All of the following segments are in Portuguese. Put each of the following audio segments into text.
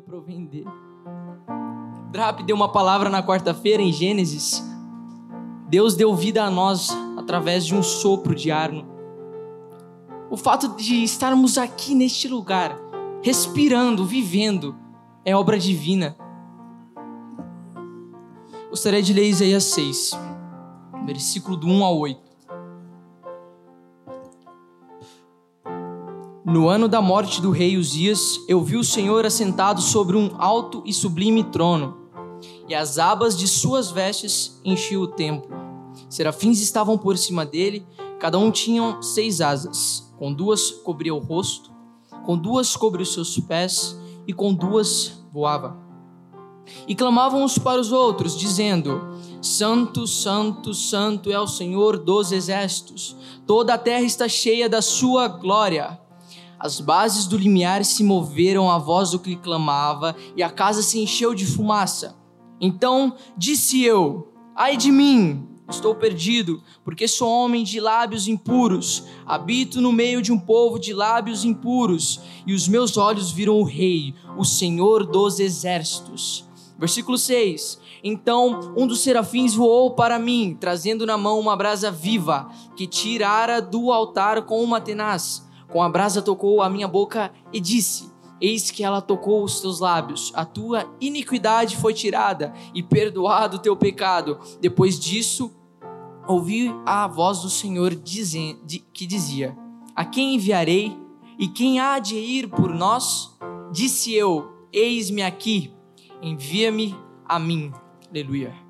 para vender. Drap deu uma palavra na quarta-feira em Gênesis. Deus deu vida a nós através de um sopro de ar. O fato de estarmos aqui neste lugar, respirando, vivendo, é obra divina. Gostaria de ler Isaías 6, versículo do 1 ao 8. No ano da morte do rei Uzias, eu vi o Senhor assentado sobre um alto e sublime trono, e as abas de suas vestes enchiam o templo. Serafins estavam por cima dele, cada um tinha seis asas, com duas cobria o rosto, com duas cobria os seus pés, e com duas voava. E clamavam uns para os outros, dizendo: Santo, Santo, Santo é o Senhor dos exércitos, toda a terra está cheia da sua glória. As bases do limiar se moveram à voz do que clamava, e a casa se encheu de fumaça. Então disse eu: Ai de mim, estou perdido, porque sou homem de lábios impuros, habito no meio de um povo de lábios impuros, e os meus olhos viram o Rei, o Senhor dos exércitos. Versículo 6: Então um dos serafins voou para mim, trazendo na mão uma brasa viva, que tirara do altar com uma tenaz com a brasa tocou a minha boca e disse: Eis que ela tocou os teus lábios, a tua iniquidade foi tirada e perdoado o teu pecado. Depois disso, ouvi a voz do Senhor que dizia: A quem enviarei e quem há de ir por nós? Disse eu: Eis-me aqui, envia-me a mim. Aleluia.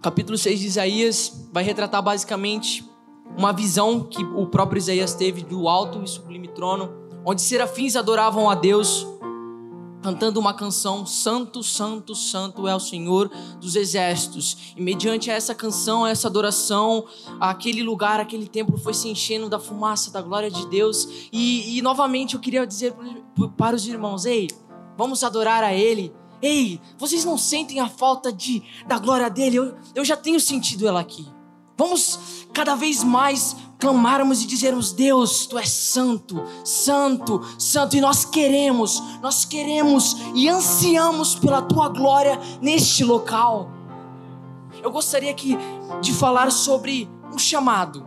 Capítulo 6 de Isaías vai retratar basicamente uma visão que o próprio Isaías teve do alto e sublime trono, onde serafins adoravam a Deus, cantando uma canção: Santo, Santo, Santo é o Senhor dos exércitos. E mediante essa canção, essa adoração, aquele lugar, aquele templo foi se enchendo da fumaça da glória de Deus. E, e novamente eu queria dizer para os irmãos: ei, vamos adorar a Ele Ei, vocês não sentem a falta de da glória dele? Eu, eu já tenho sentido ela aqui. Vamos cada vez mais clamarmos e dizermos: Deus, tu és santo, santo, santo, e nós queremos, nós queremos e ansiamos pela tua glória neste local. Eu gostaria aqui de falar sobre um chamado.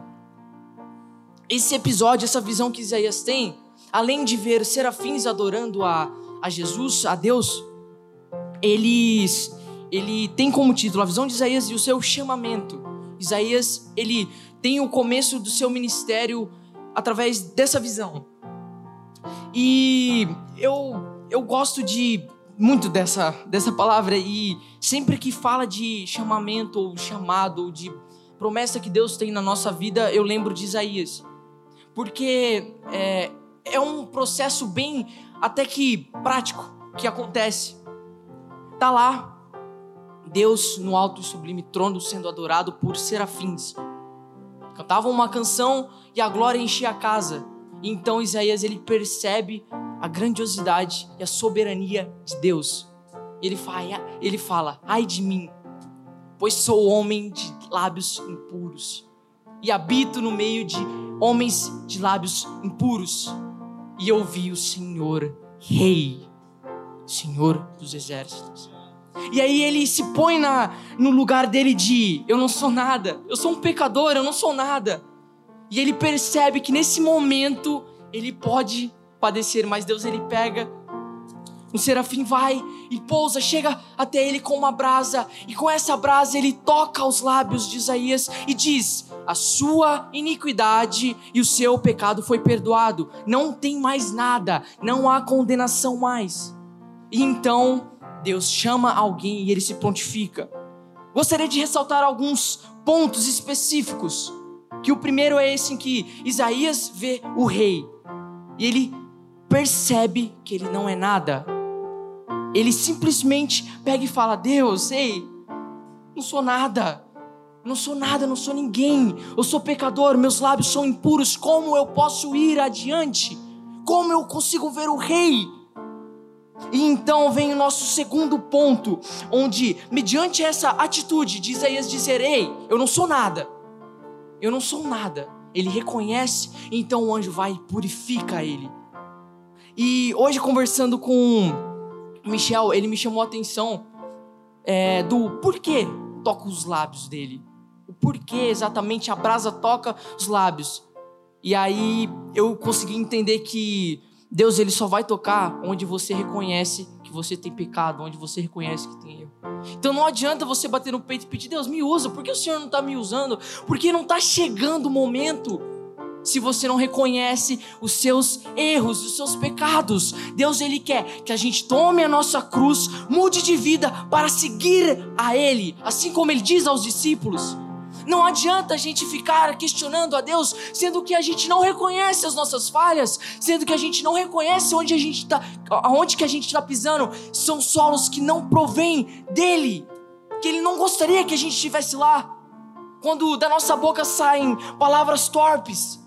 Esse episódio, essa visão que Isaías tem, além de ver serafins adorando a, a Jesus, a Deus, eles, ele tem como título a visão de Isaías e o seu chamamento. Isaías, ele tem o começo do seu ministério através dessa visão. E eu, eu gosto de muito dessa, dessa palavra e sempre que fala de chamamento ou chamado ou de promessa que Deus tem na nossa vida, eu lembro de Isaías. Porque é, é um processo bem até que prático que acontece. Está lá Deus no alto e sublime trono sendo adorado por serafins. Cantavam uma canção e a glória enchia a casa. E então Isaías ele percebe a grandiosidade e a soberania de Deus. Ele fala, ele fala: "Ai de mim, pois sou homem de lábios impuros e habito no meio de homens de lábios impuros, e eu vi o Senhor Rei, Senhor dos exércitos." E aí ele se põe na, no lugar dele de eu não sou nada, eu sou um pecador, eu não sou nada. E ele percebe que nesse momento ele pode padecer, mas Deus ele pega um serafim vai e pousa, chega até ele com uma brasa, e com essa brasa ele toca os lábios de Isaías e diz: A sua iniquidade e o seu pecado foi perdoado, não tem mais nada, não há condenação mais. E então Deus chama alguém e ele se prontifica. Gostaria de ressaltar alguns pontos específicos. Que o primeiro é esse em que Isaías vê o rei e ele percebe que ele não é nada. Ele simplesmente pega e fala: Deus, ei, não sou nada, não sou nada, não sou ninguém, eu sou pecador, meus lábios são impuros, como eu posso ir adiante? Como eu consigo ver o rei? E então vem o nosso segundo ponto, onde, mediante essa atitude de Isaías dizer: Ei, eu não sou nada, eu não sou nada, ele reconhece, então o anjo vai e purifica ele. E hoje, conversando com Michel, ele me chamou a atenção é, do porquê toca os lábios dele. O porquê exatamente a brasa toca os lábios. E aí eu consegui entender que Deus ele só vai tocar onde você reconhece que você tem pecado, onde você reconhece que tem erro. Então não adianta você bater no peito e pedir, Deus, me usa. Por que o Senhor não está me usando? Porque não está chegando o momento. Se você não reconhece os seus erros, os seus pecados, Deus ele quer que a gente tome a nossa cruz, mude de vida para seguir a Ele, assim como Ele diz aos discípulos. Não adianta a gente ficar questionando a Deus, sendo que a gente não reconhece as nossas falhas, sendo que a gente não reconhece onde a gente está, aonde que a gente está pisando. São solos que não provêm dele, que Ele não gostaria que a gente estivesse lá. Quando da nossa boca saem palavras torpes,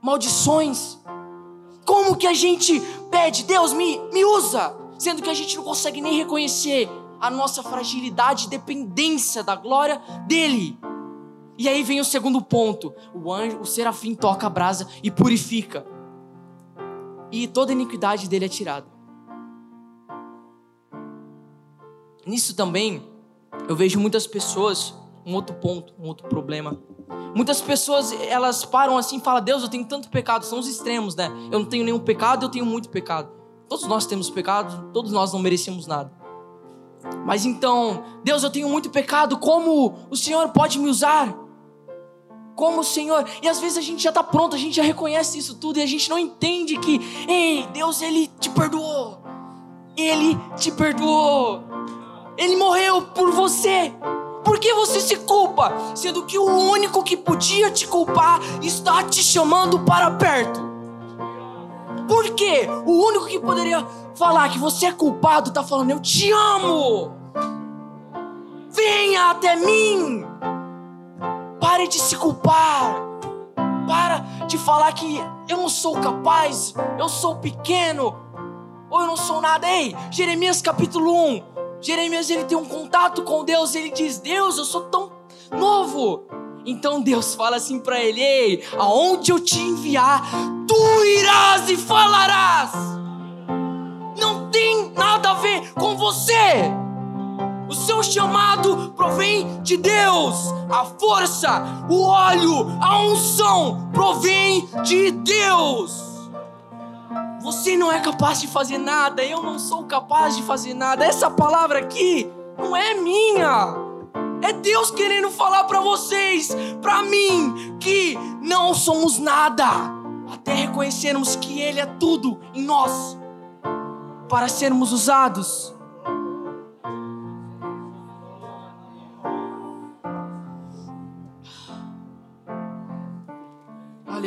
maldições, como que a gente pede, Deus me, me usa, sendo que a gente não consegue nem reconhecer a nossa fragilidade e dependência da glória dele. E aí vem o segundo ponto: o anjo, o serafim toca a brasa e purifica. E toda iniquidade dele é tirada. Nisso também, eu vejo muitas pessoas, um outro ponto, um outro problema. Muitas pessoas, elas param assim e falam: Deus, eu tenho tanto pecado. São os extremos, né? Eu não tenho nenhum pecado, eu tenho muito pecado. Todos nós temos pecado, todos nós não merecemos nada. Mas então, Deus, eu tenho muito pecado, como o Senhor pode me usar? Como o Senhor. E às vezes a gente já está pronto, a gente já reconhece isso tudo e a gente não entende que, ei, Deus, Ele te perdoou. Ele te perdoou. Ele morreu por você. Por que você se culpa? Sendo que o único que podia te culpar está te chamando para perto. Por quê? O único que poderia falar que você é culpado está falando: Eu te amo. Venha até mim. Pare de se culpar. Para de falar que eu não sou capaz, eu sou pequeno, ou eu não sou nada. Ei, Jeremias capítulo 1. Jeremias ele tem um contato com Deus, ele diz: Deus, eu sou tão novo. Então Deus fala assim para ele: Ei, aonde eu te enviar, tu irás e falarás. Não tem nada a ver com você. O seu chamado provém de Deus. A força, o óleo, a unção provém de Deus. Você não é capaz de fazer nada, eu não sou capaz de fazer nada. Essa palavra aqui não é minha. É Deus querendo falar para vocês, para mim, que não somos nada, até reconhecermos que Ele é tudo em nós, para sermos usados.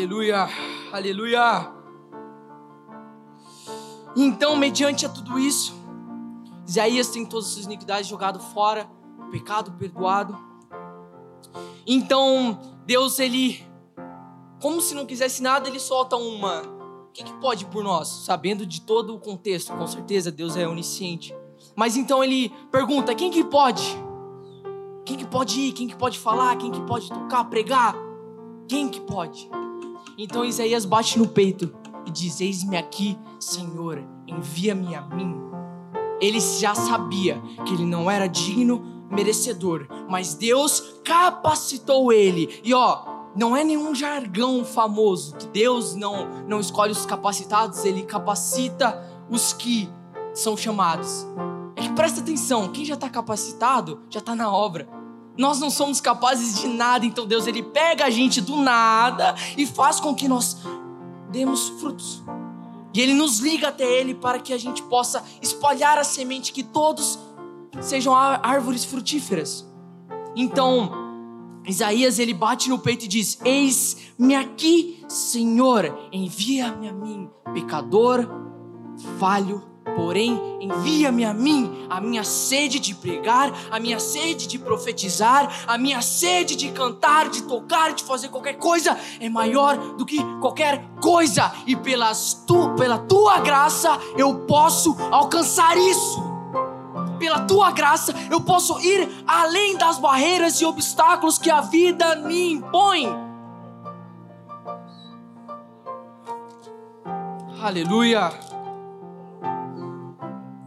Aleluia, aleluia. Então, mediante a tudo isso, Isaías tem todas as suas iniquidades jogado fora, pecado perdoado. Então, Deus, ele, como se não quisesse nada, ele solta uma. O que, que pode por nós? Sabendo de todo o contexto, com certeza Deus é onisciente. Mas então ele pergunta: quem que pode? Quem que pode ir? Quem que pode falar? Quem que pode tocar, pregar? Quem que pode? Então Isaías bate no peito e diz: Eis-me aqui, Senhor, envia-me a mim. Ele já sabia que ele não era digno, merecedor, mas Deus capacitou ele. E ó, não é nenhum jargão famoso que Deus não não escolhe os capacitados, ele capacita os que são chamados. É que presta atenção, quem já está capacitado já está na obra. Nós não somos capazes de nada, então Deus ele pega a gente do nada e faz com que nós demos frutos. E ele nos liga até ele para que a gente possa espalhar a semente que todos sejam árvores frutíferas. Então, Isaías ele bate no peito e diz: Eis-me aqui, Senhor, envia-me a mim, pecador, falho Porém, envia-me a mim a minha sede de pregar, a minha sede de profetizar, a minha sede de cantar, de tocar, de fazer qualquer coisa é maior do que qualquer coisa, e pelas tu, pela tua graça eu posso alcançar isso. Pela tua graça eu posso ir além das barreiras e obstáculos que a vida me impõe. Aleluia.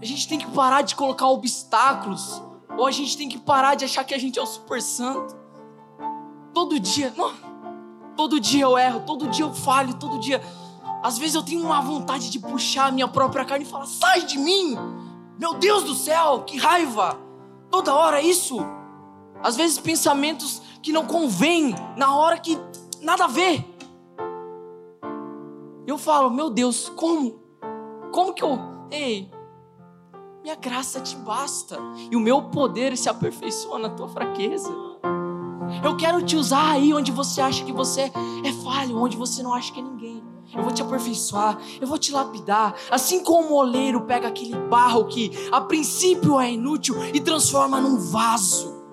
A gente tem que parar de colocar obstáculos. Ou a gente tem que parar de achar que a gente é o super santo. Todo dia, não, todo dia eu erro, todo dia eu falho, todo dia. Às vezes eu tenho uma vontade de puxar a minha própria carne e falar: sai de mim! Meu Deus do céu, que raiva! Toda hora isso. Às vezes pensamentos que não convêm na hora que nada a ver. Eu falo, meu Deus, como? Como que eu. Ei, minha graça te basta. E o meu poder se aperfeiçoa na tua fraqueza. Eu quero te usar aí onde você acha que você é falho, onde você não acha que é ninguém. Eu vou te aperfeiçoar, eu vou te lapidar. Assim como o oleiro pega aquele barro que a princípio é inútil e transforma num vaso.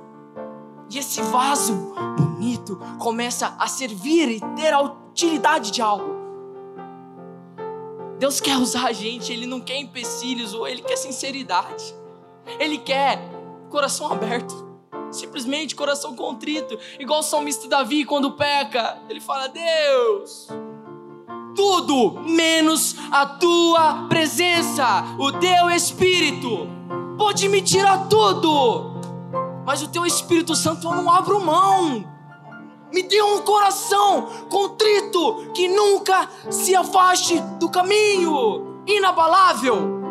E esse vaso bonito começa a servir e ter a utilidade de algo. Deus quer usar a gente, Ele não quer empecilhos, ou Ele quer sinceridade. Ele quer coração aberto. Simplesmente coração contrito. Igual o salmista Davi, quando peca, ele fala: Deus, tudo menos a tua presença, o teu espírito. Pode me tirar tudo, mas o teu Espírito Santo eu não abro mão. Me dê um coração contrito que nunca se afaste do caminho, inabalável.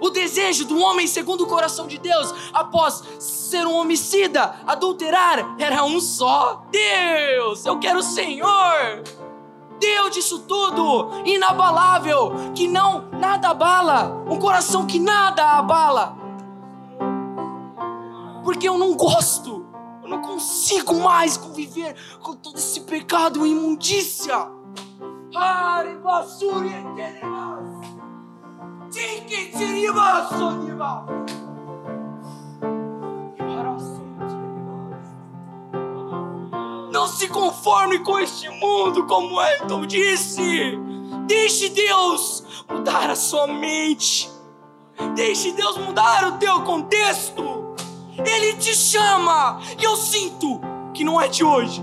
O desejo do homem segundo o coração de Deus, após ser um homicida, adulterar, era um só: Deus, eu quero o Senhor. Deus disso tudo, inabalável, que não nada abala, um coração que nada abala. Porque eu não gosto eu não consigo mais conviver com todo esse pecado e imundícia. Não se conforme com este mundo, como Elton disse. Deixe Deus mudar a sua mente. Deixe Deus mudar o teu contexto. Ele te chama. E eu sinto que não é de hoje.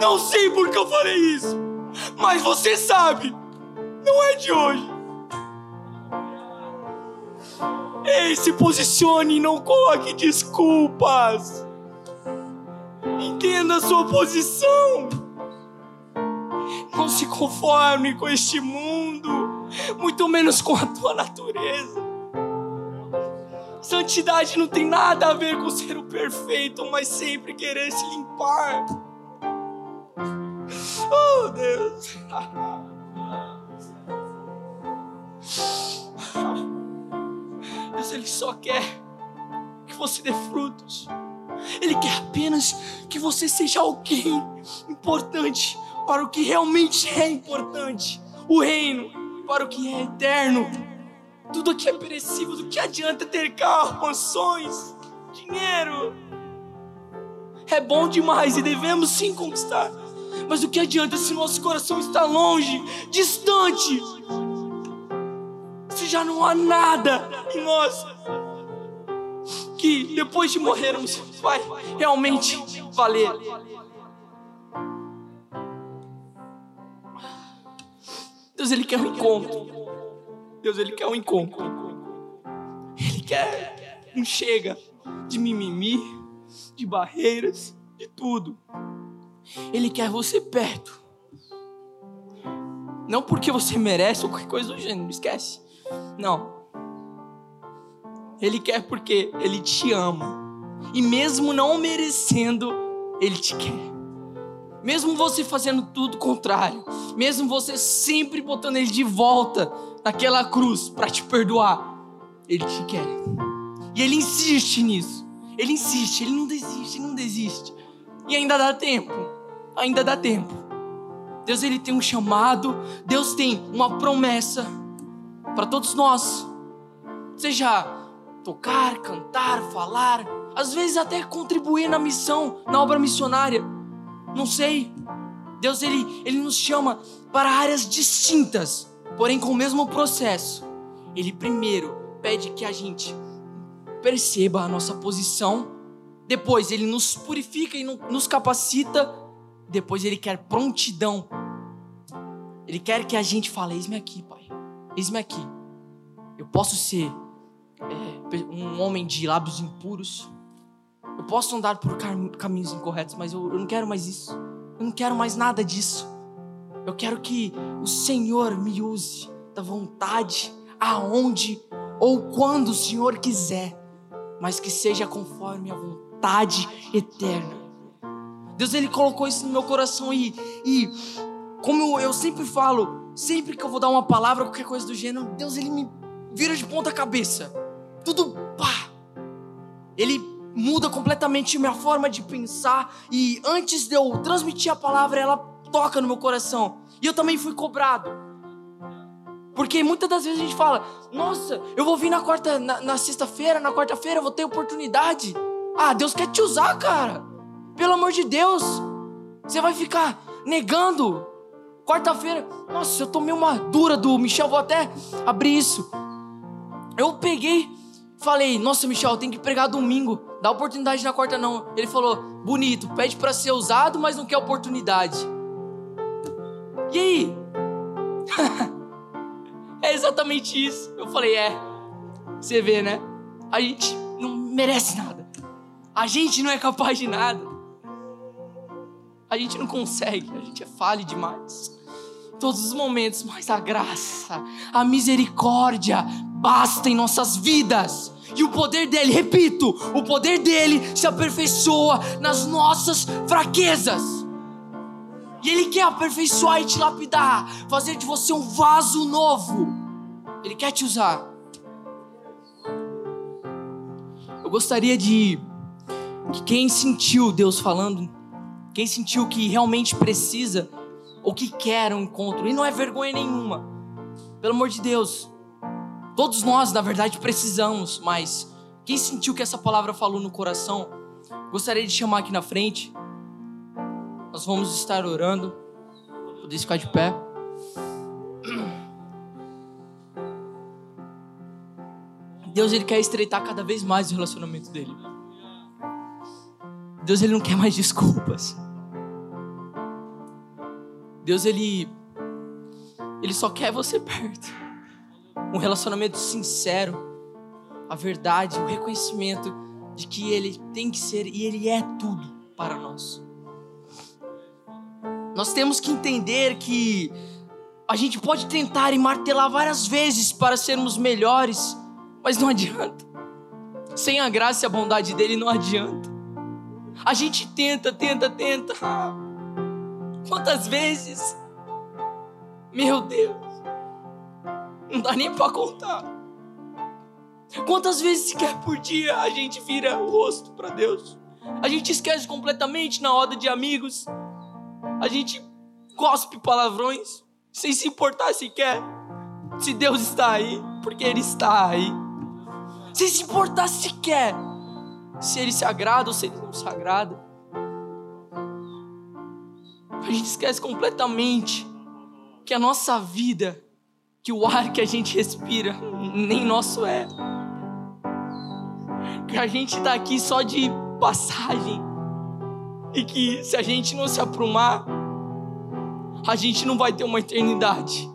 Não sei por que eu falei isso. Mas você sabe. Não é de hoje. Ei, se posicione e não coloque desculpas. Entenda a sua posição. Não se conforme com este mundo, muito menos com a tua natureza. Santidade não tem nada a ver com ser o perfeito, mas sempre querer se limpar. Oh, Deus. Deus, Ele só quer que você dê frutos. Ele quer apenas que você seja alguém importante para o que realmente é importante o reino, para o que é eterno. Tudo aqui é perecível. Do que adianta ter carro, mansões, dinheiro? É bom demais e devemos sim conquistar. Mas do que adianta se nosso coração está longe, distante? Se já não há nada em nós que depois de morrermos vai realmente valer. Deus, Ele quer um encontro. Deus, Ele quer um encontro. Ele quer um chega de mimimi, de barreiras, de tudo. Ele quer você perto. Não porque você merece ou qualquer coisa do gênero, esquece. Não. Ele quer porque Ele te ama. E mesmo não merecendo, Ele te quer. Mesmo você fazendo tudo contrário, mesmo você sempre botando ele de volta naquela cruz para te perdoar, ele te quer. E ele insiste nisso. Ele insiste, ele não desiste, ele não desiste. E ainda dá tempo. Ainda dá tempo. Deus ele tem um chamado, Deus tem uma promessa para todos nós. Seja tocar, cantar, falar, às vezes até contribuir na missão, na obra missionária. Não sei. Deus ele, ele nos chama para áreas distintas, porém com o mesmo processo. Ele primeiro pede que a gente perceba a nossa posição, depois ele nos purifica e nos capacita, depois ele quer prontidão Ele quer que a gente fale: Eis-me aqui, Pai. Eis-me aqui. Eu posso ser é, um homem de lábios impuros. Eu posso andar por caminhos incorretos, mas eu, eu não quero mais isso. Eu não quero mais nada disso. Eu quero que o Senhor me use da vontade, aonde ou quando o Senhor quiser, mas que seja conforme a vontade eterna. Deus ele colocou isso no meu coração e, e como eu sempre falo, sempre que eu vou dar uma palavra, qualquer coisa do gênero, Deus ele me vira de ponta cabeça. Tudo pá. Ele muda completamente minha forma de pensar e antes de eu transmitir a palavra, ela toca no meu coração. E eu também fui cobrado. Porque muitas das vezes a gente fala: Nossa, eu vou vir na quarta, na, sexta-feira, na quarta-feira, eu vou ter oportunidade. Ah, Deus quer te usar, cara. Pelo amor de Deus. Você vai ficar negando. Quarta-feira, nossa, eu tomei uma dura do Michel, vou até abrir isso. Eu peguei, falei, nossa, Michel, tem que pregar domingo. Dá oportunidade na quarta, não. Ele falou, bonito, pede para ser usado, mas não quer oportunidade. E aí? é exatamente isso. Eu falei, é. Você vê, né? A gente não merece nada. A gente não é capaz de nada. A gente não consegue, a gente é falho demais. Todos os momentos, mas a graça, a misericórdia basta em nossas vidas. E o poder dele, repito, o poder dele se aperfeiçoa nas nossas fraquezas. E ele quer aperfeiçoar e te lapidar, fazer de você um vaso novo. Ele quer te usar. Eu gostaria de que quem sentiu Deus falando, quem sentiu que realmente precisa ou que quer um encontro, e não é vergonha nenhuma, pelo amor de Deus, Todos nós, na verdade, precisamos, mas quem sentiu que essa palavra falou no coração, gostaria de chamar aqui na frente. Nós vamos estar orando. Poder ficar de pé. Deus ele quer estreitar cada vez mais o relacionamento dele. Deus ele não quer mais desculpas. Deus ele ele só quer você perto um relacionamento sincero, a verdade, o reconhecimento de que Ele tem que ser e Ele é tudo para nós. Nós temos que entender que a gente pode tentar e martelar várias vezes para sermos melhores, mas não adianta. Sem a graça e a bondade dele não adianta. A gente tenta, tenta, tenta. Quantas vezes? Meu Deus. Não dá nem para contar. Quantas vezes sequer por dia a gente vira o rosto para Deus? A gente esquece completamente na roda de amigos. A gente cospe palavrões sem se importar sequer se Deus está aí, porque Ele está aí. Sem se importar sequer se Ele se agrada ou se Ele não se agrada. A gente esquece completamente que a nossa vida que o ar que a gente respira nem nosso é. Que a gente está aqui só de passagem. E que se a gente não se aprumar, a gente não vai ter uma eternidade.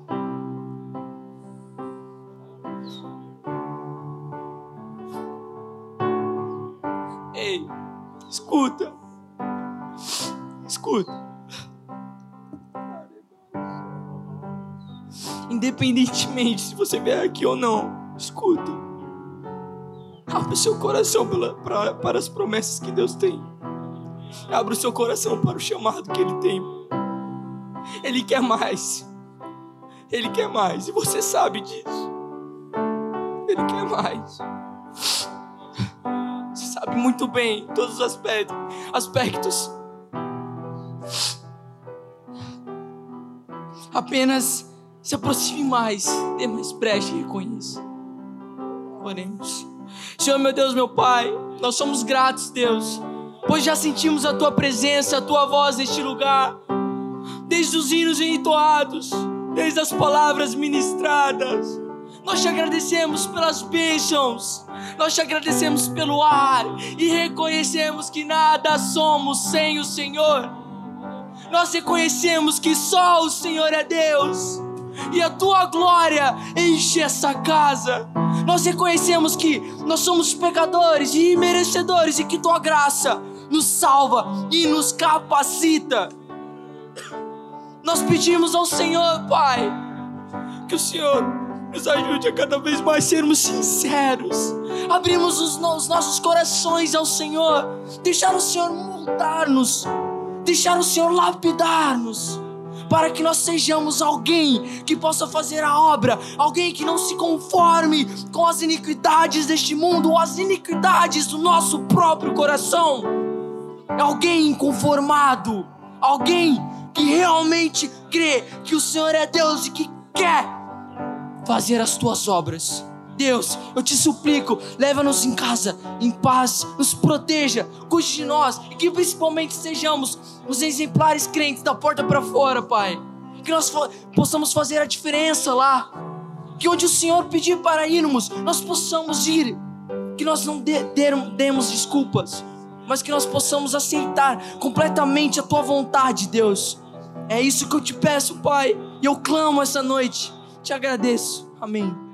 Ei, escuta. Escuta. independentemente se você vier aqui ou não, escuta. Abra seu coração pela, pra, para as promessas que Deus tem. Abra o seu coração para o chamado que Ele tem. Ele quer mais. Ele quer mais. E você sabe disso. Ele quer mais. Você sabe muito bem todos os aspectos. aspectos. Apenas se aproxime mais, dê mais brecha e reconheça. Oremos. Senhor, meu Deus, meu Pai, nós somos gratos, Deus, pois já sentimos a Tua presença, a Tua voz neste lugar, desde os hinos entoados, desde as palavras ministradas. Nós te agradecemos pelas bênçãos, nós te agradecemos pelo ar e reconhecemos que nada somos sem o Senhor. nós reconhecemos que só o Senhor é Deus e a tua glória enche essa casa. Nós reconhecemos que nós somos pecadores e merecedores e que tua graça nos salva e nos capacita. Nós pedimos ao Senhor, Pai, que o Senhor nos ajude a cada vez mais sermos sinceros, abrimos os, os nossos corações ao Senhor, deixar o Senhor moldar-nos, deixar o Senhor lapidar-nos para que nós sejamos alguém que possa fazer a obra, alguém que não se conforme com as iniquidades deste mundo ou as iniquidades do nosso próprio coração. Alguém inconformado, alguém que realmente crê que o Senhor é Deus e que quer fazer as tuas obras. Deus, eu te suplico, leva-nos em casa, em paz, nos proteja, cuide de nós e que principalmente sejamos os exemplares crentes da porta para fora, Pai. Que nós possamos fazer a diferença lá. Que onde o Senhor pedir para irmos, nós possamos ir. Que nós não de, demos desculpas, mas que nós possamos aceitar completamente a tua vontade, Deus. É isso que eu te peço, Pai. E eu clamo essa noite. Te agradeço. Amém.